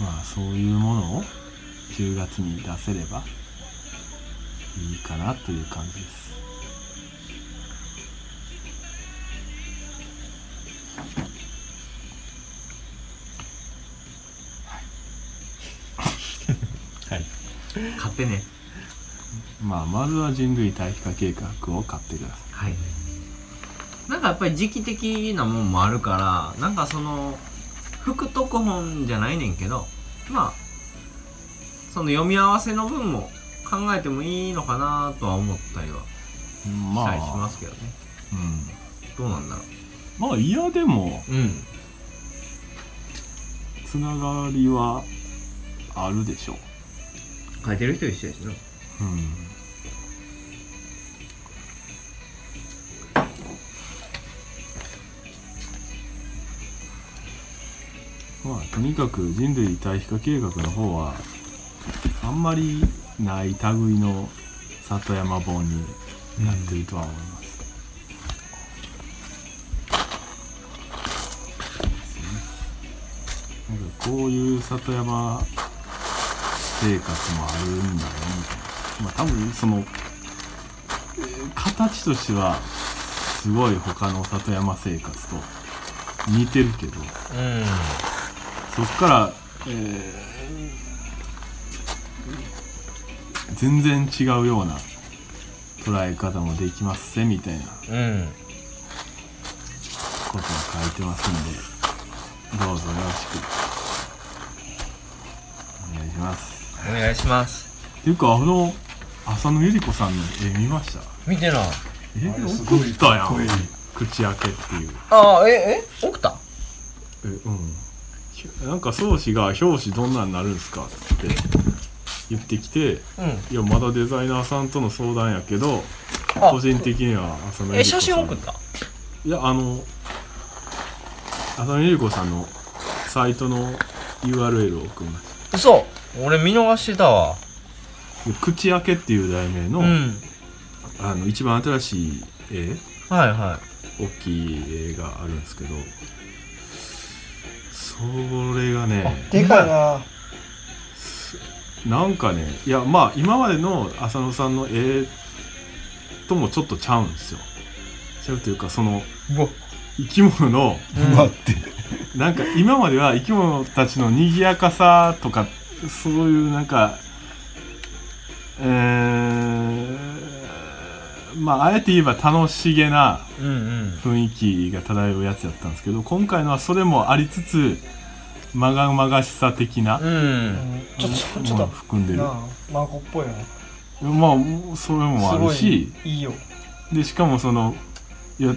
まあそういうものを10月に出せればいいかなという感じです。はい。買ってね。まあまずは人類対比化計画を買ってくださはい。なんかやっぱり時期的なもんもあるからなんかその副読本じゃないねんけどまあその読み合わせの分も考えてもいいのかなとは思ったりはいまあ。したりしますけどね、うん。どうなんだろまあ嫌でもううん。つながりはあるでしょう。書いてる人一緒やしな。うんまあとにかく人類対比化計画の方はあんまりない類の里山本になっているとは思います、なんかこういう里山生活もあるんだよみたいな。まあ多分その、えー形としてはすごい他の里山生活と似てるけど。うん。そっから、えー全然違うような捉え方もできますぜみたいなうんことを書いてますんでどうぞよろしく。お願いします。お願いします。っていうかあの浅野ゆり子さんの絵見ました？見てない。えあれすごい送ったやん。口開けっていう。ああええ？奥田えうんなんか宗師が表紙どんなんなるんすか？って言ってきてうん。いやまだデザイナーさんとの相談やけどあ。個人的には浅野ゆえ写り子さん。真送った？いやあの浅野ゆり子さんのサイトの URL を送りまし嘘。俺見逃してたわ。口開けっていう題名の,、うん。あの一番新しい絵？はいは大きい絵があるんですけどそれがねでかいな。なんかねいやまあ今までの浅野さんの絵ともちょっとちゃうんですよ。ちゃうというかその生き物のうわ。ってなんか今までは生き物たちの賑やかさとかそういうなんかえー、まああえて言えば楽しげな雰囲気が漂うやつだったんですけど今回のはそれもありつつまがまがしさ的なううん。んちょっとちょっものをと含んでる。孫っぽいなまあそれもあるし。いいいよ。でしかもそのいや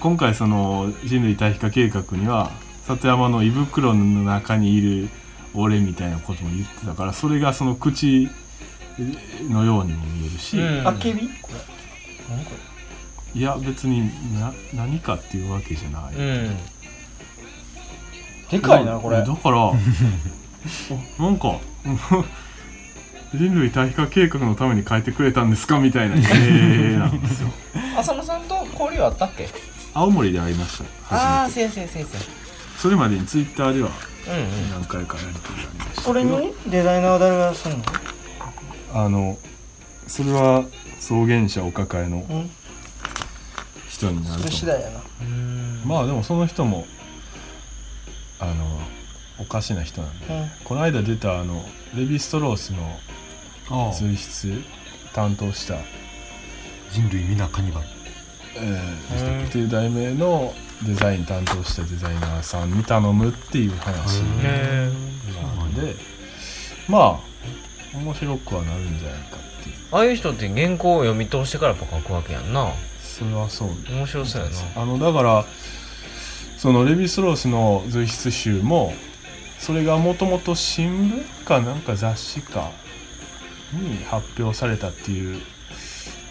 今回その人類対比化計画には里山の胃袋の中にいる俺みたいなことも言ってたからそれがその口のようにも見えるし、うん。あけびこれいや別にな何かっていうわけじゃない、うん。れでかいなこれ。だから なんか 人類対比化計画のために変えてくれたんですかみたいな絵なんですよ。浅野さんと交流あったっけ？青森で会いました。ああ初めて。せやせやせやせそれまでにツイッターではやうんうん。何回かやり取りがありましたけど。これのデザイナーは誰がするの？あのそれは草原者お抱えのうん。人になると思次第やな。うん。うまあでもその人もあのおかしな人なんで。うん。この間出たあのレヴィストロースの随筆担当した人類皆カニバル「えーっていう題名のデザイン担当したデザイナーさんに頼むっていう話へなんで。まあ面白くはなるんじゃないかっていう。ああいう人って原稿を読み通してからやっぱ書くわけやんな。それはそう。面白そうやな。あのだからそのレヴィストロースの随筆集もそれがもともと新聞かなんか雑誌かに発表されたっていう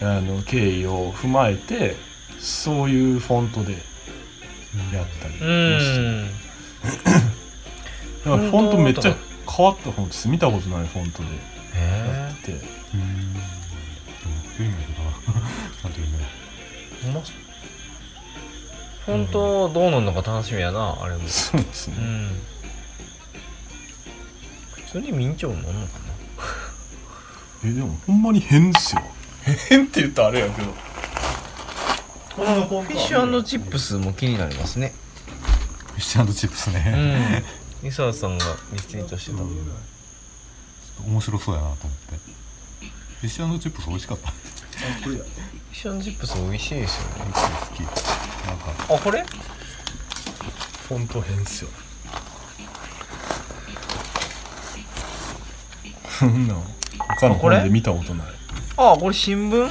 あの経緯を踏まえてそういうフォントでやったりして、ん。だからフォントめっちゃ変わったフォントです。見たことないフォントでて。てうん。でも読みないけどな。ないえほんま本当どうなんのか楽しみやなあれも。そうですね。うん。それで明朝なんのかな。えでもほんまに変ですよ。変って言ったらあれやけど。フィッシュチップスも気になりますね。フィッシュチップスうね、ん伊沢さんがリツイートしてた面白そうやなと思って。フィッシュチップス美味しかった。フィッシュチップス美味しいですよね。好き。なんか。あこれ？フォント変っすよ。そんなん他のあこれ？本で見たことない。あこれ新聞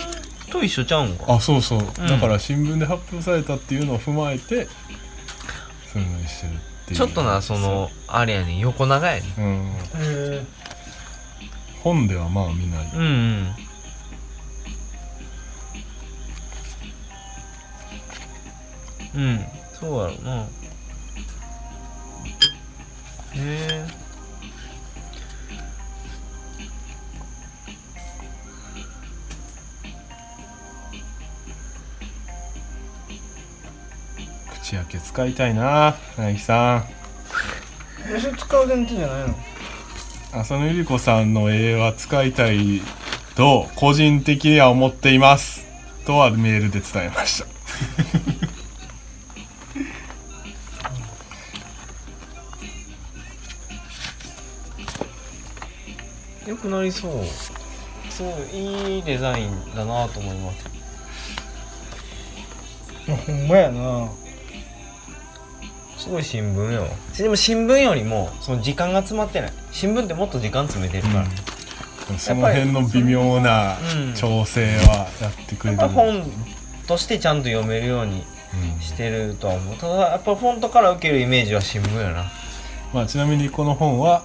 と一緒ちゃうんか。あそうそう、ん。だから新聞で発表されたっていうのを踏まえてそういうのにしてるっていう。ちょっとなそのあれやねん。横長やねうん。へえ本ではまあ見ない、うんうん。うんそうやろな。へえ。口開け使いたいな柳さん。えそれ使う前提じゃないの？浅野ゆり子さんの絵は使いたいと個人的には思っていますとはメールで伝えました。よくなりそう。すごいいいデザインだなと思います。あほんまやなすごい新聞よ。でも新聞よりもその時間が詰まってない。新聞ってもっと時間詰めてるから、その辺の微妙なうん。調整はやってくれる、やっぱ本としてちゃんと読めるようにうん。してるとは思う。ただやっぱフォントから受けるイメージは新聞やな。まあ、ちなみにこの本は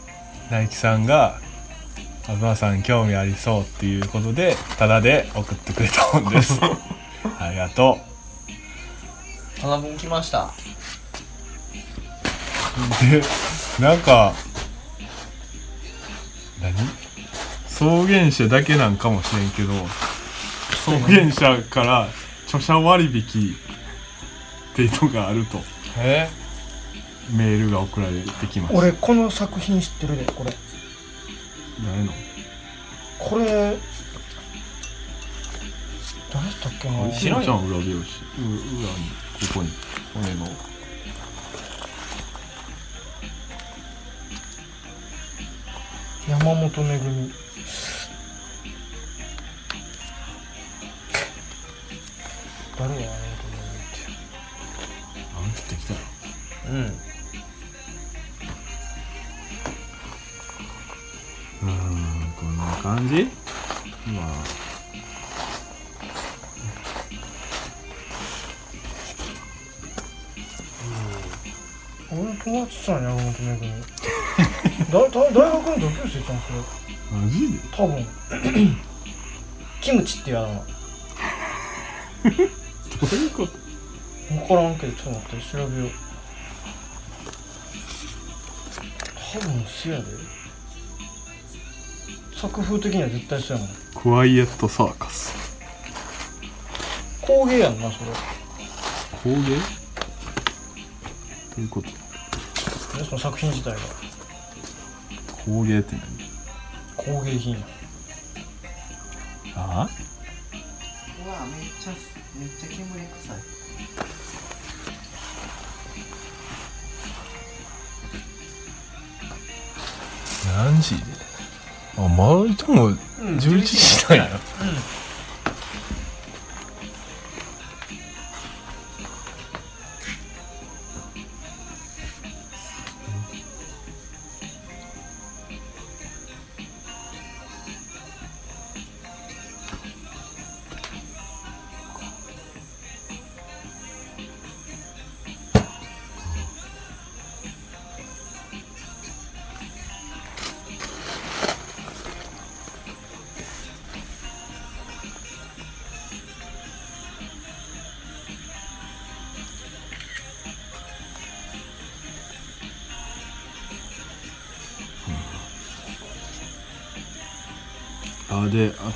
大樹さんが「東さん興味ありそう」っていうことでタダで送ってくれた本です。ありがと花分来ました。うでなんか何？草原社だけなんかもしれんけど草原社から著者割引っていうのがあると。え。メールが送られてきました俺この作品知ってるでこれ。誰の？これ誰だったっけな？知らんよしんちゃん裏表紙う裏にここに骨の山本めぐみ誰や山本めぐみって。あんってきたようん。うーんこんな感じ？まあ。俺の友達さん山本めぐみだだ大学の同級生ちゃんそれ。マジで？多分。キムチっていうあの。どういうこと？分からんけどちょっと待って調べよう。多分せやで。作風的には絶対そうやもん。クワイエットサーカス。工芸やんなそれ。工芸？ということ？でその作品自体が工芸って何工芸品。やあ？うわめっちゃめっちゃ煙臭い。何時で？あまあいとも11時だよ。あ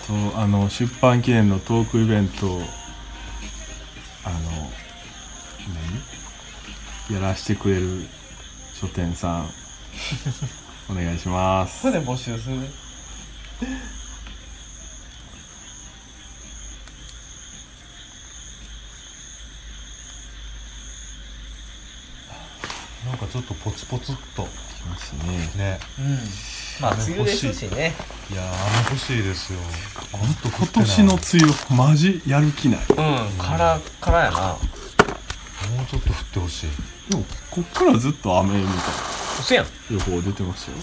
とあの出版記念のトークイベントあの何？やらしてくれる書店さん。お願いします。ここで募集するなんかちょっとポツポツっときますね。ね。うんまあ梅雨ですしね。いやー雨欲しいですよ。もっと降今年の梅雨マジやる気ない。うんカラカラやな。もうちょっと降ってほしい。でもこっからずっと雨みたい。嘘やん。な予報出てますよ。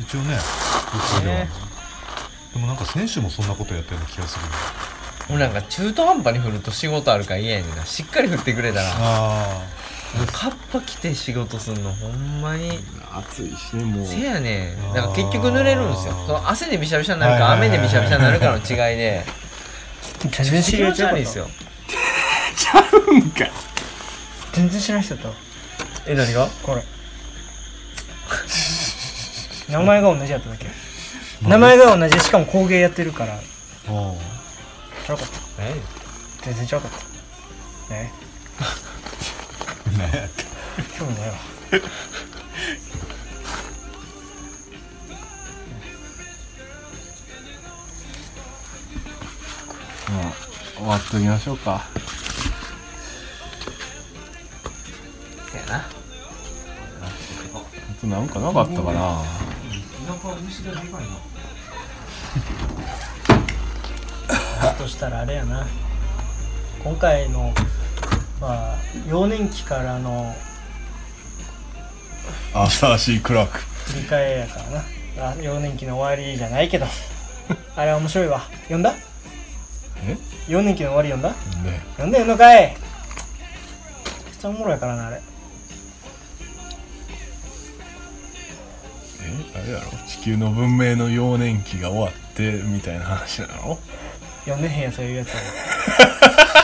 一応ね予報では。ねでもなんか選手もそんなことやったような気がするもうなんか中途半端に降ると仕事あるから嫌やねんな。しっかり降ってくれたら。あもうカッパ着て仕事すんのほんまに。暑いしねもう。せやねん。あー。だから結局濡れるんですよ。その汗でびしゃびしゃになるか雨でびしゃびしゃになるかの違いで。全然知らない悪いですよ。ちゃうんかい。全然知らない人だったわ。え何が？これ。名前が同じやっただけ。名前が同じでしかも工芸やってるから。ああちゃうかった。え？全然ちゃうかった。ねあね。興味ないわ。まあ終わっときましょうか。せやな。あとなんかなかったかな。だとしたらあれやな。今回のまあ幼年期からのアーサーシークラーク。振り返りやからな。あ幼年期の終わりじゃないけど。あれ面白いわ。読んだ？え？幼年期の終わり読んだ？ね。読んでんのかい。めちゃくちゃおもろいからなあれ。え？あれやろ？地球の文明の幼年期が終わってみたいな話なの？読んでへんやつが言うやつ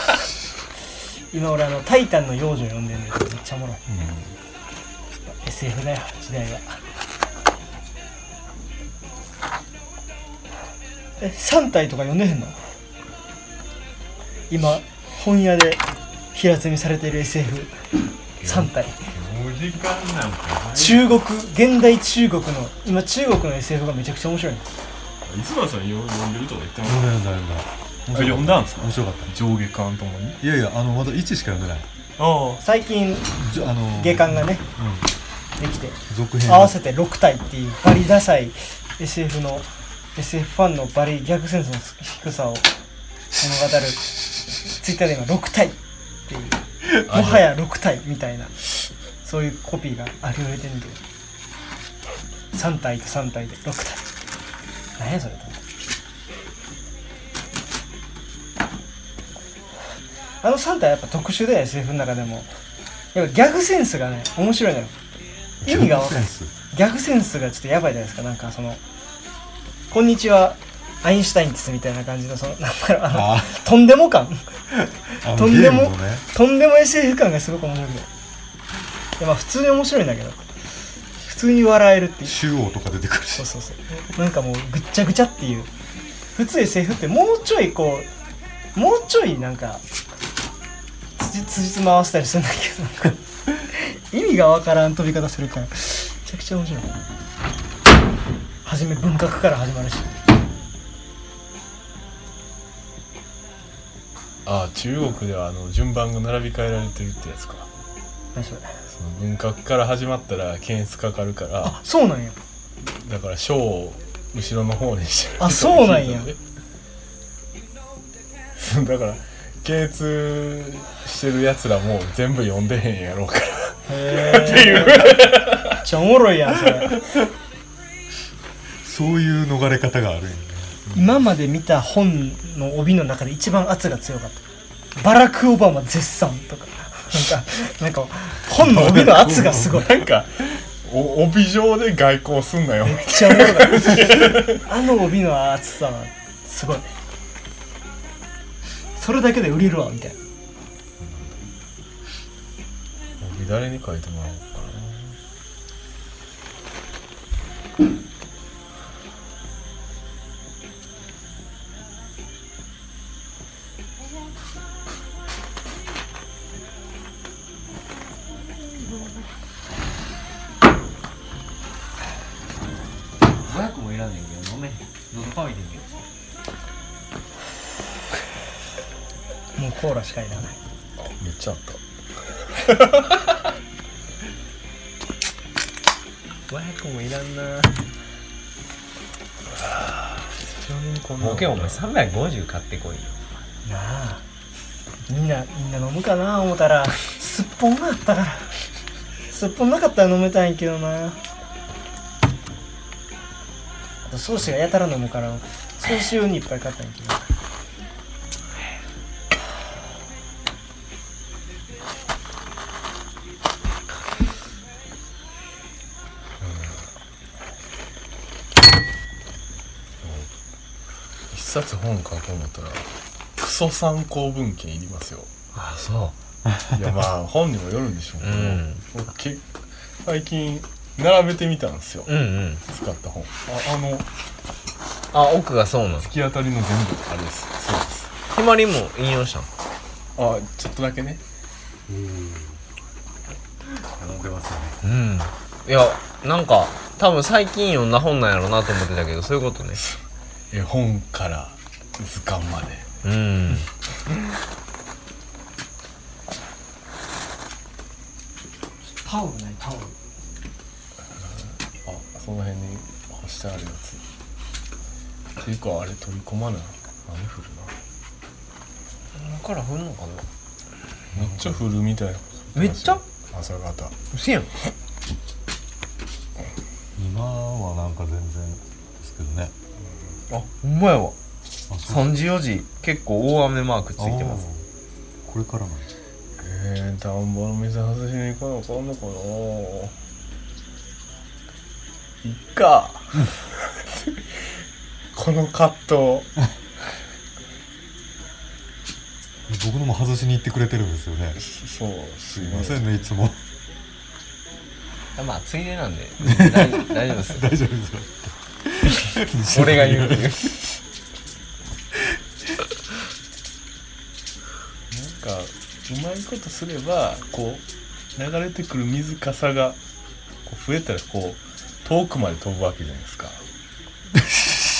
今俺あの「タイタンの幼女」読んでんねんけどめっちゃおもろい。SF だよ時代は。え3体とか読んでへんの？今本屋で平積みされてる SF3 体。お時間なんか中国現代中国の今中国の SF がめちゃくちゃ面白いの。いつまさん読んでるとか言ってま読んだ読んだ読んだあ読んだんすか？面白かった。上下巻ともに？いやいやあのまだ1しか読んでない。あ最近じゃあの下巻がねうん。できて続編合わせて6体っていうバリダサい SF の SF ファンのバリ逆センスの低さを物語る。ツイッターで今6体っていう。もはや6体みたいなそういうコピーがありふれてんだけど3体と3体で6体。何やそれとあの3体はやっぱ特殊で SF の中でも。やっぱギャグセンスがね面白いのよ。意味が分かるギャグセンス？がちょっとやばいじゃないですか。なんかその「こんにちはアインシュタインです」みたいな感じのそのなんだろうあのあとんでも感。とんでもね。とんでも SF 感がすごく面白くてでまあ普通に面白いんだけど。普通に笑えるっていう。中央とか出てくるし。そうそうそう。なんかもうぐっちゃぐちゃっていう。普通 SF ってもうちょいこうもうちょいなんかつじつじつま合わせたりするんだけど。意味がわからん飛び方するから。めちゃくちゃ面白い。はじめ文学から始まるし。ああ中国ではあの順番が並び替えられてるってやつか。何それ。その文革から始まったら検出かかるから。あそうなんや。だから章を後ろの方にしてるあそうなんや。だから検閲してるやつらも全部読んでへんやろうから。へえめっちゃおもろいやんそれ。そういう逃れ方があるんよね。今まで見た本の帯の中で一番圧が強かった。バラク・オバマ絶賛とか。なんかなんか本の帯の圧がすごい。なんかお帯状で外交すんなよ。めっちゃおもろかった。あの帯の厚さはすごいそれだけで売れるわみたいな。帯誰に書いてもらおうかな。もいらん。ねん。けど飲めへん。喉乾いてん。けどコーラしかいらない。めっちゃあった。500もいらんな。ちなみにこんなボケお前350買ってこいよ。なあ。みんなみんな飲むかな思ったら。すっぽんがあったから。すっぽんなかったら飲めたんやけどな。あとソーシがやたら飲むからソーシ用にいっぱい買ったんやけど冊本書こう思ったらクソ参考文献いりますよ。あそいやまあ本にもよるんでしょうけど、うん。僕け最近並べてみたんですよ、ううんうん。使った本。ああのあ奥がそうなん突き当たりの全部あれです。そうです。ひまりも引用したんあちょっとだけね。飲ん。でますよね。うん。いやなんか多分最近読んだ本なんやろうなと思ってたけどそういうことね。絵本から図鑑まで。うん。タオルないタオル。あその辺に干してあるやつ。っていうかあれ取り込まない？雨降る今から降んのかな？なめっちゃ降るみたい。なめっちゃ？朝方。うせやん。今はなんか全然ですけどね。あほんまやわ3時4時結構大雨マークついてます。これからなんだ。えー、田んぼの水外しに行かなあかんのかないっか。この葛藤。僕のも外しに行ってくれてるんですよね。そうすすいませんねいつも。まあついでなんで。大 大丈夫です大丈夫ですよ。俺が言うっていうまいことすればこう流れてくる水かさがこう増えたらこう遠くまで飛ぶわけじゃないですか。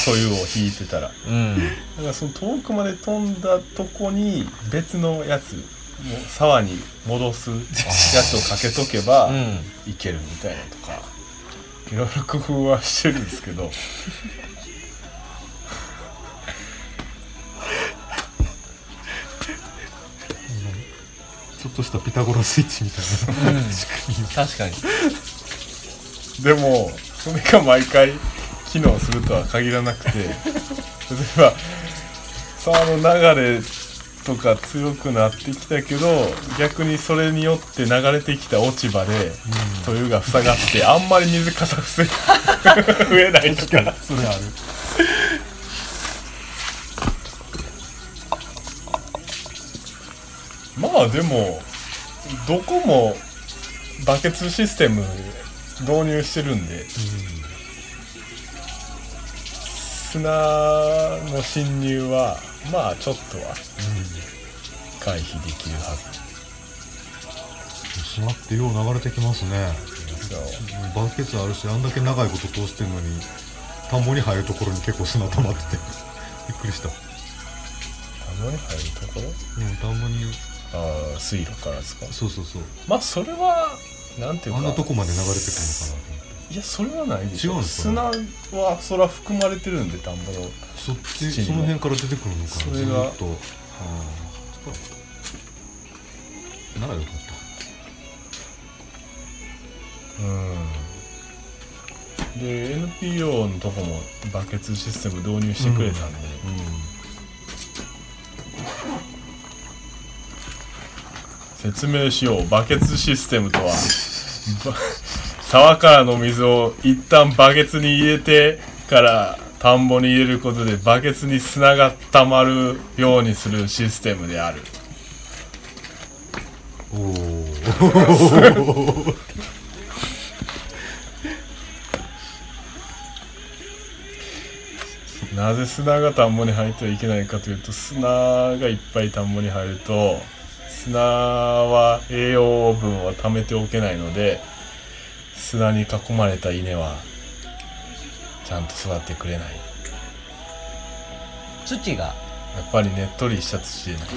そういうを引いてたら。うん。だからその遠くまで飛んだとこに別のやつもう沢に戻すやつをかけとけば うん。いけるみたいなとかいろいろ工夫はしてるんですけどとしたピタゴラスイッチみたいな確かにでもそれが毎回機能するとは限らなくて 例えば沢の流れとか強くなってきたけど逆にそれによって流れてきた落ち葉で豊が塞がってあんまり水かさ防い 増えないとかそれある。まあでもどこもバケツシステム導入してるんで、砂の侵入はまあちょっとは回避できるはず。砂ってよう流れてきますね。バケツあるしあんだけ長いこと通してんのに田んぼに入るところに結構砂溜まってて。びっくりした。田んぼに入るところ？うん田んぼにああ水路からですか？そうそうそう。まあそれはなんていうかあんなとこまで流れてくるのかなと思って。いやそれはないでしょ。違うんですか？砂ねはそれは含まれてるんで田んぼの。そっち土にもその辺から出てくるのかなそれがずーっと。ならよかっうん。で NPO のとこもバケツシステム導入してくれたんで、説明しよう。バケツシステムとは。ば 沢からの水を一旦バケツに入れてから田んぼに入れることでバケツに砂が溜まるようにするシステムである。たおお なぜ砂が田んぼに入ってはいけないかというと砂がいっぱい田んぼに入ると砂は栄養分を貯めておけないので砂に囲まれた稲はちゃんと育ってくれない。土が？やっぱりねっとりした土でないと。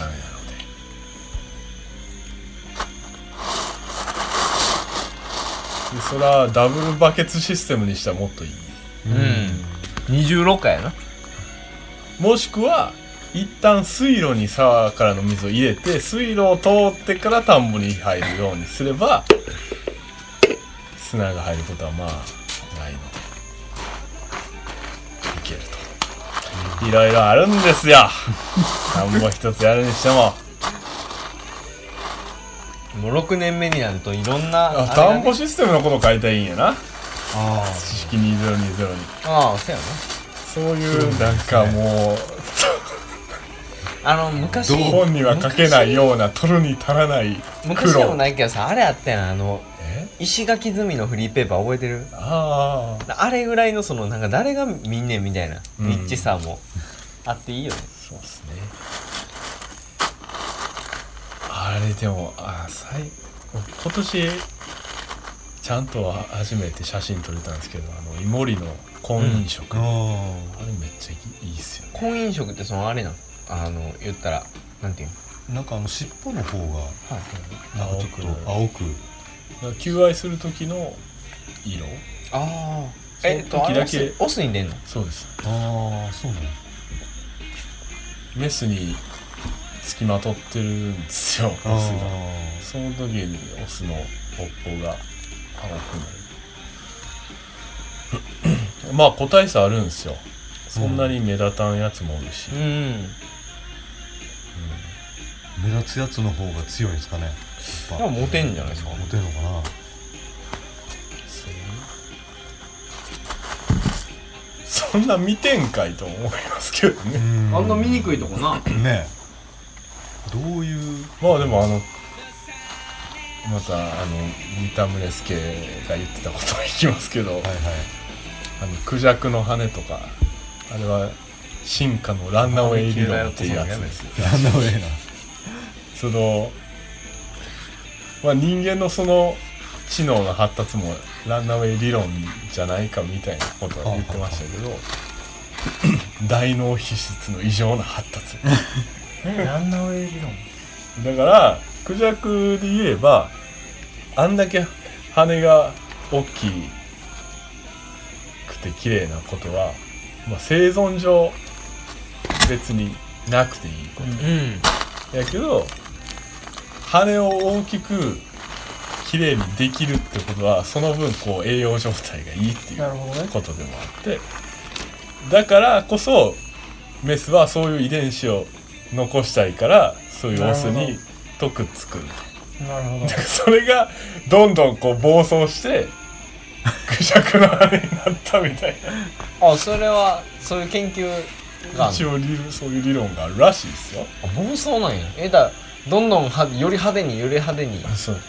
ダメなので。でそらダブルバケツシステムにしたらもっといい。うん。二重ろ過やなもしくは一旦水路に沢からの水を入れて水路を通ってから田んぼに入るようにすれば砂が入ることはまあないのでいけると。いろいろあるんですよ。田んぼ一つやるにしても。もう6年目になるといろんなね。田んぼシステムのことを書いたらいいんやな。あ知識2020に。ああそうやなそういう。なんかもうあの昔。本には書けないような取るに足らない昔でもないけどさあれあったやん。あのえ？石垣積みのフリーペーパー覚えてる？ああ。あれぐらいのそのなんか誰が見んねんみたいな。うん。ニッチさも。あっていいよね。そうですね。あれでもあ最今年ちゃんと初めて写真撮れたんですけどあのイモリの婚姻色、あああれめっちゃいいいいっすよね。婚姻色ってそのあれなん？あの言ったらなんていうなんかあの尻尾の方がはい。なんかちょっと青青く。求愛する時の色。ああえっと時だけあれオスに出んの？そうです。ああそうねメスにつきまとってるんですよオスあが。あその時にオスの尾っぽが青くなるまあ個体差あるんですよ。そんなに目立たんやつもおるし、うん。目立つやつの方が強いんですかね。やっぱ。でもモテんじゃないですか。モテんのかな。そんな見てんかいと思いますけどね、あんな見にくいとこな。ねどういう。まあでもあのまたあの三田宗介が言ってたことは聞きますけど、はいはい。あのクジャクの羽とかあれは進化のランナウェイ理論っていうやつですよ。なんだろうえその、まあ、人間のその知能の発達もランナウェイ理論じゃないかみたいなことは言ってましたけど大脳皮質の異常な発達。えランナウェイ理論？だからクジャクで言えばあんだけ羽が大きくて綺麗なことは、まあ、生存上別になくていいこと。うん。やけど羽を大きく綺麗にできるってことはその分こう栄養状態がいいっていうことでもあって。だからこそメスはそういう遺伝子を残したいからそういうオスにとくっつくなるほど。それがどんどんこう暴走してクジャクの羽になったみたいあそれはそういう研究が一応理そういう理論があるらしいですよ。あ暴走なんや。えだどんどんはより派手により派手に。そう。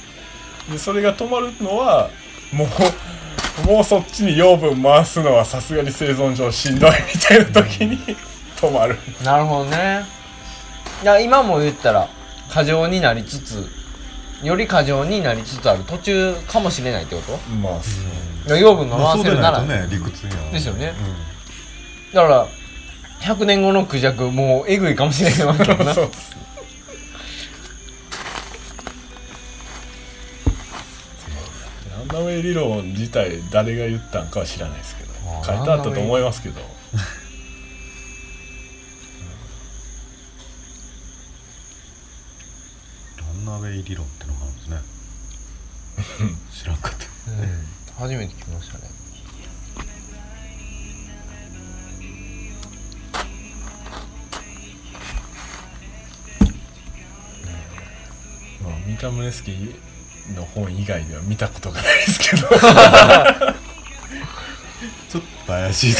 でそれが止まるのはもうもうそっちに養分回すのはさすがに生存上しんどいみたいな時に止まる。なるほどね。いや今も言ったら過剰になりつつより過剰になりつつある途中かもしれないってこと？まあそう。養分飲まあそうでませるなら、ないとね理屈には。ですよね。うん。だから100年後のクジャクもうえぐいかもしれないわけよな。そう。ランナウェイ理論自体誰が言ったんかは知らないですけど。書いてあったと思いますけどランナーウェイ理論ってのがあるんですね。知らんかった。うん。初めて聞きましたね。まあ三田宗介の本以外では見たことがないですけど。ちょっと怪しい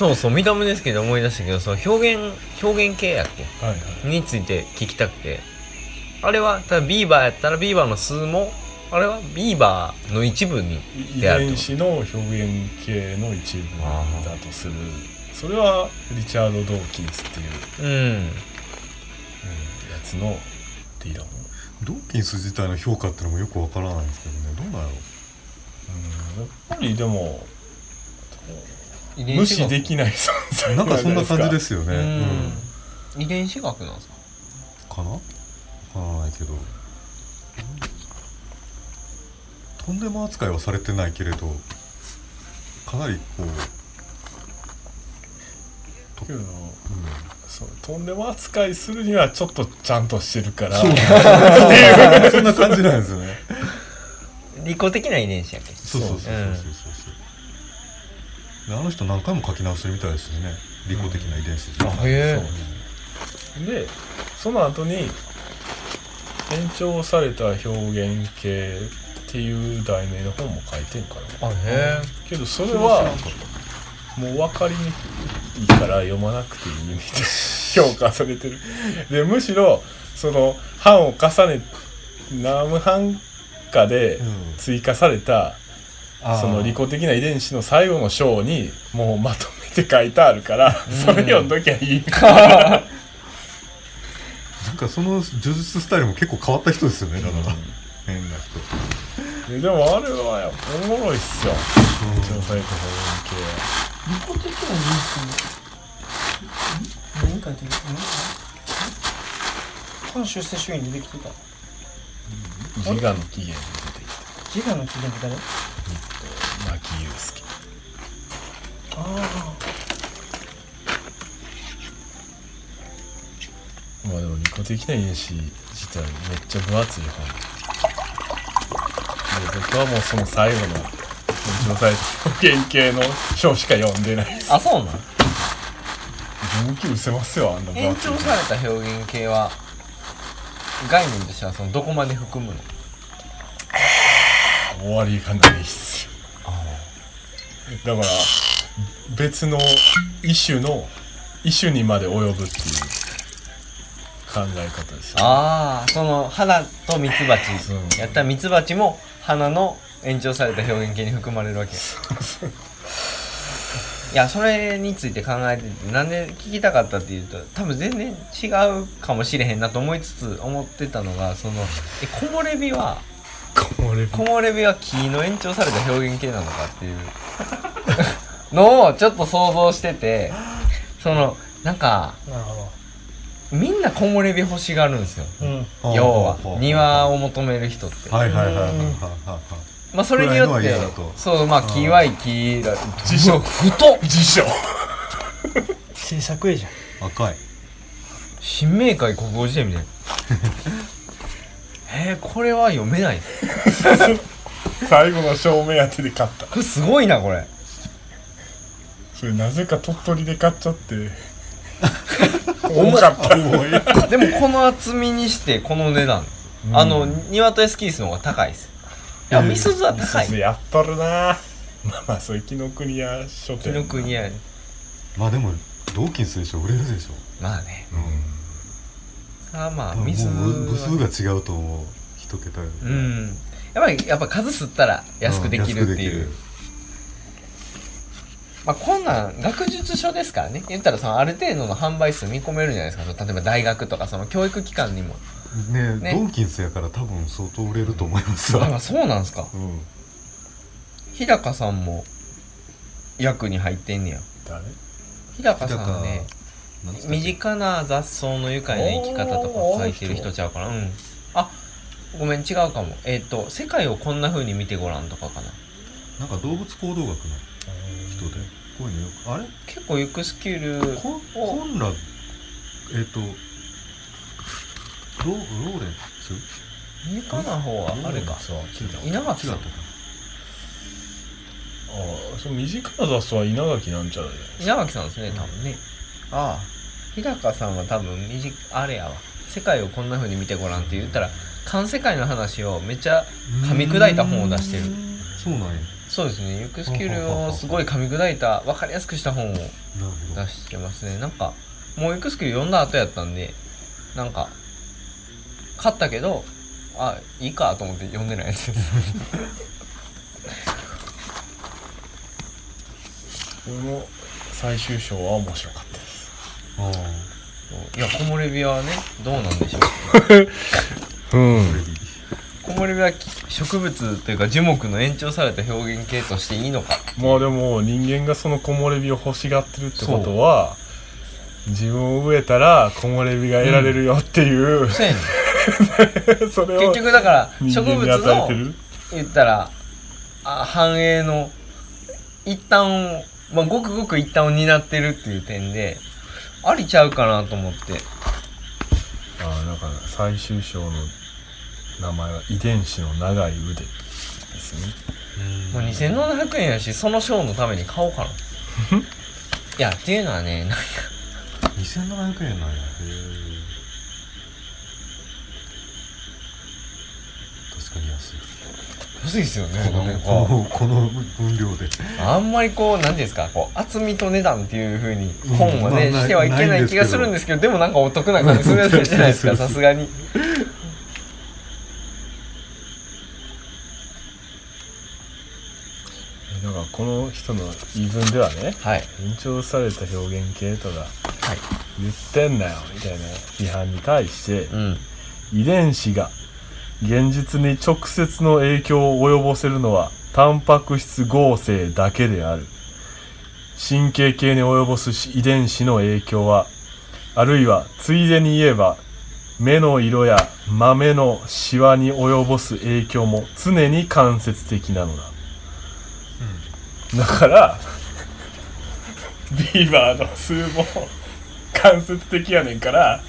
そうそう見た目ですけど思い出したけどそう表現表現系やっけ？はいはい。について聞きたくて。あれはただビーバーやったらビーバーの数もあれはビーバーの一部に遺であると伝子の表現系の一部だとする。それはリチャード・ドーキンスっていううん。やつの理論。ドーキンス自体の評価ってのもよくわからないんですけどね。どうなんやろう。んやっぱりでも遺無視できない存在なんかそんな感じですすよね。うん。遺伝子学なんですか？うんかな？わからないけど。とんでも扱いはされてないけれどかなりこうとけどうん。そうとんでも扱いするにはちょっとちゃんとしてるから。そうそんな感じなんですよね。利己的な遺伝子やけど。そうそうそうそうそう。そうであの人何回も書き直してるみたいですよね。利己的な遺伝子あへえ。そうでその後に延長された表現系っていう題名の本も書いてんから。あへけどそれはもう分かりにくいから読まなくていいみたいな 評価されてる。でむしろその版を重ね何版かでうん。追加されたあーその利己的な遺伝子の最後の章にもうまとめて書いてあるからそれ読んどきゃいい。みたいななんかその呪術スタイルも結構変わった人ですよねだか。ら、変な人。ででもあれはやっぱおもろいっすよ。うん調査と表現利己的な人生何書いてる何反出世主義に出てきてた？系自我の起源で出てき自我の起源って誰？た牧祐介。あまあでも利己的な遺伝子自体めっちゃ分厚い本。で僕はもうその最後の調査表現系の章しか読んでないです。あそうなん？分岐失せますよあんな分延厚い長された表現系は概念としてはそのどこまで含むの？終わりがないっすよだから別の一種の一種にまで及ぶっていう考え方ですよね。ああその花とミツバチ。やったらミツバチも花の延長された表現系に含まれるわけ。いやそれについて考えててなんで聞きたかったっていうと多分全然違うかもしれへんなと思いつつ思ってたのがそのえ木漏れ日はこれ木漏れ日は木の延長された表現系なのかっていう。のをちょっと想像しててそのなんかあなるほみんな木漏れ日欲しがるんですよ。どうん。要は庭を求める人って。はいはいはいはいはいうんはい。まあそれによ暗いってのは嫌だと。そうまあ木は木だ。辞書うわ太っ辞書 制作絵じゃん。赤い。新明解国語辞典みたいなえー、これは読めない。最後の章目当てで買った。これすごいなこれ。それなぜか鳥取で買っちゃって。重かったでもこの厚みにしてこの値段、あの庭とエスキースの方が高いです。いやみすずは高い。やっとるな。まあまあそういう紀ノ国屋書紀店の国や。まあでもドーキンスでしょ売れるでしょ。まあね。うんあまあもう部は。数が違うと思う。一桁よりうん。やっぱりやっぱ数吸ったら安くできるっていう、まあ、こんなん学術書ですからね。言ったらそのある程度の販売数見込めるじゃないですか。例えば大学とかその教育機関にも。ねね。ドーキンスやから多分相当売れると思いますわ。あそうなんすか。うん。日高さんも役に入ってんねや。誰？日高さんね身近な雑草の愉快な生き方とか書いてる人ちゃうかな？うん。あごめん違うかも。えっ、と「世界をこんな風に見てごらん」とかかな？なんか動物行動学の人で。こういうのよくあれ？結構ユクスキュールコンコンラえっ、とロローレンス？身近な方はあれか。そう違う。稲垣さん？違ったかああその短な雑草は稲垣なんちゃらじゃない稲垣さんですね多分ねああ日高さんは多分みじあれやわ。世界をこんな風に見てごらんって言ったら環世界の話をめっちゃ噛み砕いた本を出してる。そうなんや。そうですね。ユクスキルをすごい噛み砕いた分かりやすくした本を出してますね。なんかもうユクスキル読んだ後やったんでなんか買ったけどあいいかと思って読んでないやつです。これも最終章は面白かったいや木漏れ日はねどうなんでしょう。うん。木漏れ日は植物というか樹木の延長された表現形としていいのか。まあでも人間がその木漏れ日を欲しがってるってことは自分を植えたら木漏れ日が得られるよっていう、そうやねん。それを結局だから植物の言ったらあ繁栄の一端を、まあ、ごくごく一端を担ってるっていう点でありちゃうかなと思って。ああだから最終章の名前は遺伝子の長い腕ですね。もう2700円やしその賞のために買おうかな。いやっていうのはねなんか。2700円なんや。へえ確かに安い安いですよねこのなんか。このこの分量で。あんまりこう何ていうんですかこう厚みと値段っていうふうにうん本はね、まあないしてはいけない気がするんですけどでもなんかお得な感じするじゃないですか さすがに。えだからこの人の言い分ではねはい延長された表現系統がはい。言ってんなよみたいな批判に対してうん。遺伝子が現実に直接の影響を及ぼせるのはタンパク質合成だけである。神経系に及ぼす遺伝子の影響はあるいはついでに言えば目の色や豆のシワに及ぼす影響も常に間接的なのだ、うんだからビーバーの数も間接的やねんから